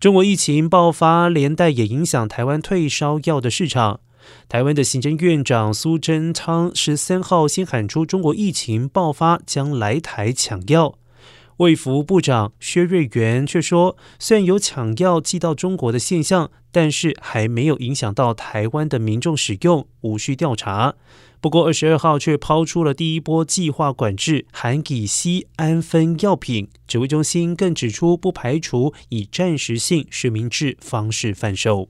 中国疫情爆发，连带也影响台湾退烧药的市场。台湾的行政院长苏贞昌十三号先喊出，中国疫情爆发将来台抢药。卫福部长薛瑞元却说，虽然有抢药寄到中国的现象，但是还没有影响到台湾的民众使用，无需调查。不过二十二号却抛出了第一波计划管制含乙酰氨酚药品，指挥中心更指出，不排除以暂时性实名制方式贩售。